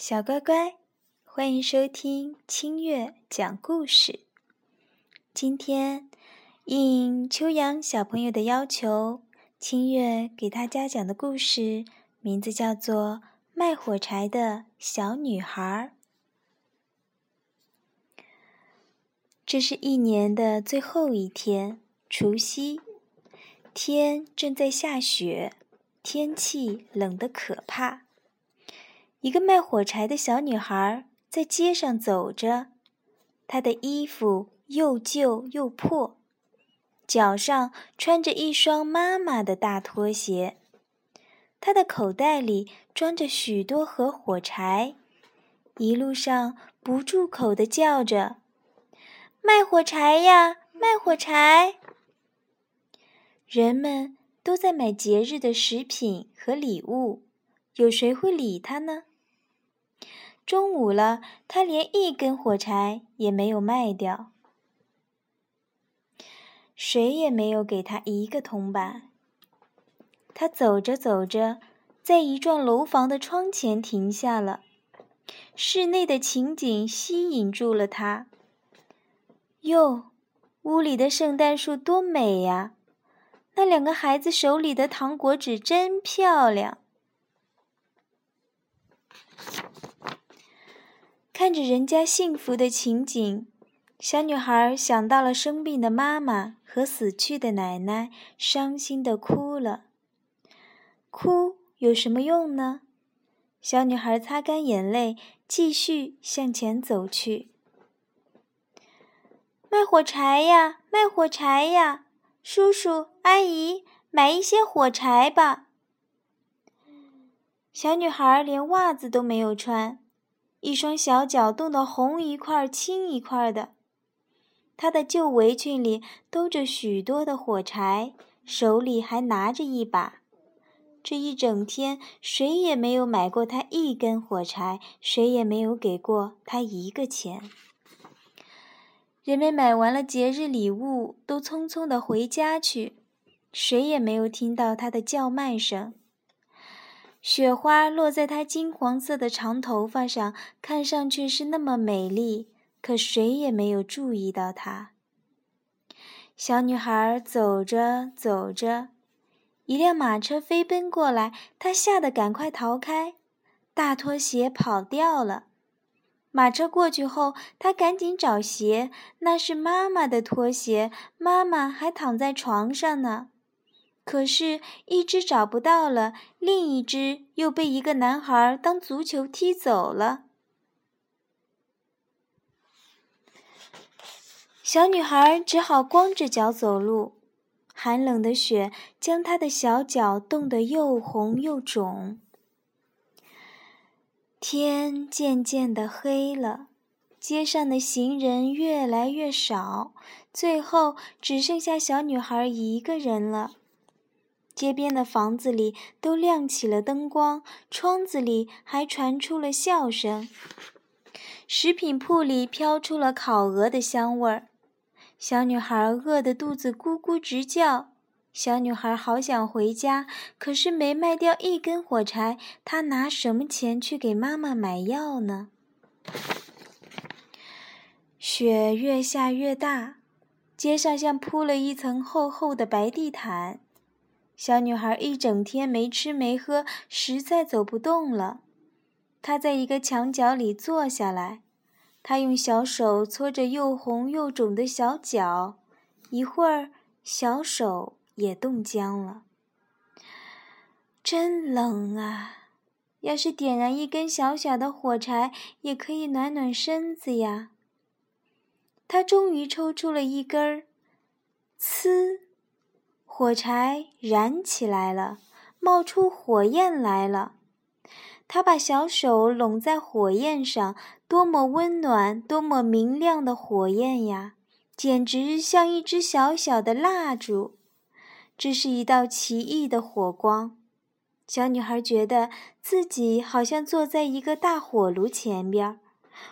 小乖乖，欢迎收听清月讲故事。今天应秋阳小朋友的要求，清月给大家讲的故事名字叫做《卖火柴的小女孩》。这是一年的最后一天，除夕，天正在下雪，天气冷得可怕。一个卖火柴的小女孩在街上走着，她的衣服又旧又破，脚上穿着一双妈妈的大拖鞋。她的口袋里装着许多盒火柴，一路上不住口地叫着：“卖火柴呀，卖火柴！”人们都在买节日的食品和礼物，有谁会理她呢？中午了，他连一根火柴也没有卖掉，谁也没有给他一个铜板。他走着走着，在一幢楼房的窗前停下了，室内的情景吸引住了他。哟，屋里的圣诞树多美呀！那两个孩子手里的糖果纸真漂亮。看着人家幸福的情景，小女孩想到了生病的妈妈和死去的奶奶，伤心的哭了。哭有什么用呢？小女孩擦干眼泪，继续向前走去。卖火柴呀，卖火柴呀！叔叔阿姨，买一些火柴吧。小女孩连袜子都没有穿。一双小脚冻得红一块青一块的，她的旧围裙里兜着许多的火柴，手里还拿着一把。这一整天，谁也没有买过他一根火柴，谁也没有给过他一个钱。人们买完了节日礼物，都匆匆地回家去，谁也没有听到他的叫卖声。雪花落在她金黄色的长头发上，看上去是那么美丽，可谁也没有注意到她。小女孩走着走着，一辆马车飞奔过来，她吓得赶快逃开，大拖鞋跑掉了。马车过去后，她赶紧找鞋，那是妈妈的拖鞋，妈妈还躺在床上呢。可是，一只找不到了，另一只又被一个男孩当足球踢走了。小女孩只好光着脚走路，寒冷的雪将她的小脚冻得又红又肿。天渐渐的黑了，街上的行人越来越少，最后只剩下小女孩一个人了。街边的房子里都亮起了灯光，窗子里还传出了笑声。食品铺里飘出了烤鹅的香味儿。小女孩饿得肚子咕咕直叫。小女孩好想回家，可是没卖掉一根火柴，她拿什么钱去给妈妈买药呢？雪越下越大，街上像铺了一层厚厚的白地毯。小女孩一整天没吃没喝，实在走不动了。她在一个墙角里坐下来，她用小手搓着又红又肿的小脚，一会儿小手也冻僵了。真冷啊！要是点燃一根小小的火柴，也可以暖暖身子呀。她终于抽出了一根儿，呲。火柴燃起来了，冒出火焰来了。他把小手拢在火焰上，多么温暖，多么明亮的火焰呀！简直像一支小小的蜡烛。这是一道奇异的火光。小女孩觉得自己好像坐在一个大火炉前边。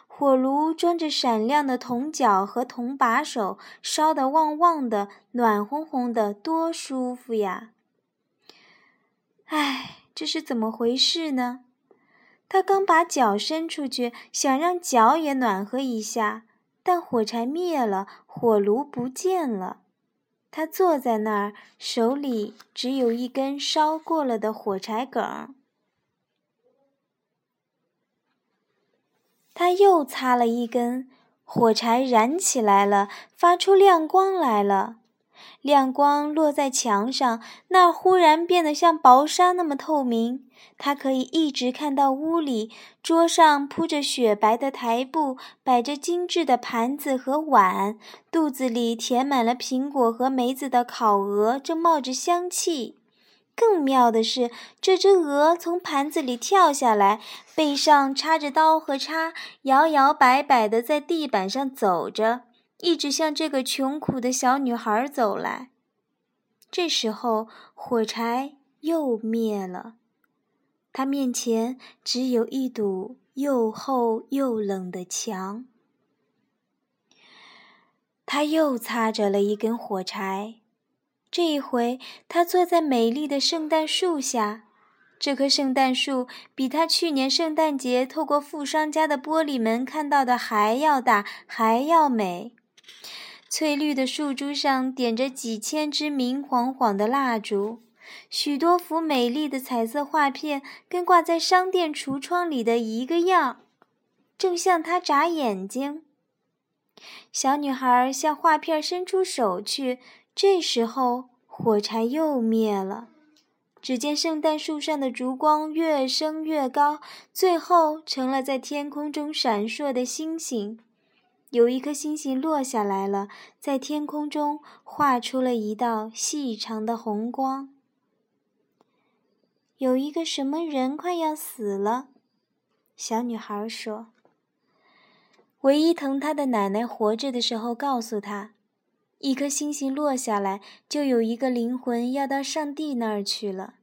火炉装着闪亮的铜脚和铜把手，烧得旺旺的，暖烘烘的，多舒服呀！唉，这是怎么回事呢？他刚把脚伸出去，想让脚也暖和一下，但火柴灭了，火炉不见了。他坐在那儿，手里只有一根烧过了的火柴梗。他又擦了一根，火柴燃起来了，发出亮光来了。亮光落在墙上，那忽然变得像薄纱那么透明。他可以一直看到屋里，桌上铺着雪白的台布，摆着精致的盘子和碗，肚子里填满了苹果和梅子的烤鹅正冒着香气。更妙的是，这只鹅从盘子里跳下来，背上插着刀和叉，摇摇摆摆地在地板上走着。一直向这个穷苦的小女孩走来。这时候，火柴又灭了，他面前只有一堵又厚又冷的墙。他又擦着了一根火柴，这一回他坐在美丽的圣诞树下。这棵圣诞树比他去年圣诞节透过富商家的玻璃门看到的还要大，还要美。翠绿的树株上点着几千支明晃晃的蜡烛，许多幅美丽的彩色画片跟挂在商店橱窗里的一个样，正向他眨眼睛。小女孩向画片伸出手去，这时候火柴又灭了。只见圣诞树上的烛光越升越高，最后成了在天空中闪烁的星星。有一颗星星落下来了，在天空中画出了一道细长的红光。有一个什么人快要死了，小女孩说。唯一疼她的奶奶活着的时候告诉她，一颗星星落下来，就有一个灵魂要到上帝那儿去了。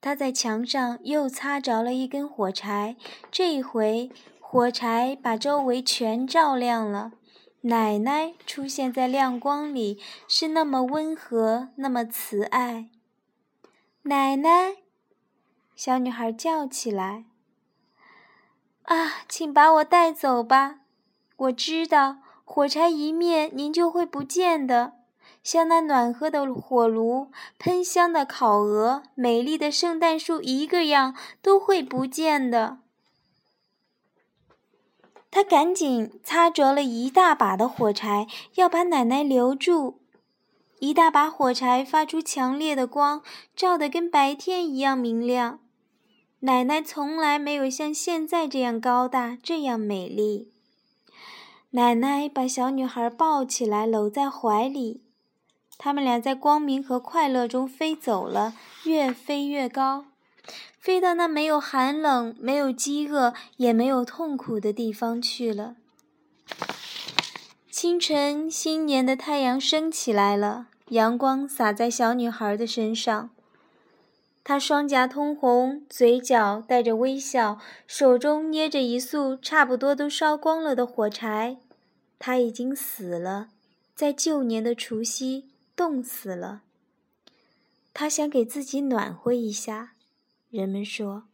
她在墙上又擦着了一根火柴，这一回。火柴把周围全照亮了，奶奶出现在亮光里，是那么温和，那么慈爱。奶奶，小女孩叫起来：“啊，请把我带走吧！我知道，火柴一灭，您就会不见的，像那暖和的火炉、喷香的烤鹅、美丽的圣诞树一个样，都会不见的。”他赶紧擦着了一大把的火柴，要把奶奶留住。一大把火柴发出强烈的光，照得跟白天一样明亮。奶奶从来没有像现在这样高大，这样美丽。奶奶把小女孩抱起来，搂在怀里。他们俩在光明和快乐中飞走了，越飞越高。飞到那没有寒冷、没有饥饿、也没有痛苦的地方去了。清晨，新年的太阳升起来了，阳光洒在小女孩的身上。她双颊通红，嘴角带着微笑，手中捏着一束差不多都烧光了的火柴。他已经死了，在旧年的除夕冻死了。他想给自己暖和一下。人们说，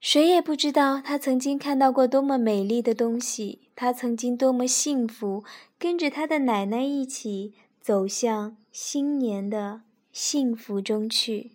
谁也不知道他曾经看到过多么美丽的东西，他曾经多么幸福，跟着他的奶奶一起走向新年的幸福中去。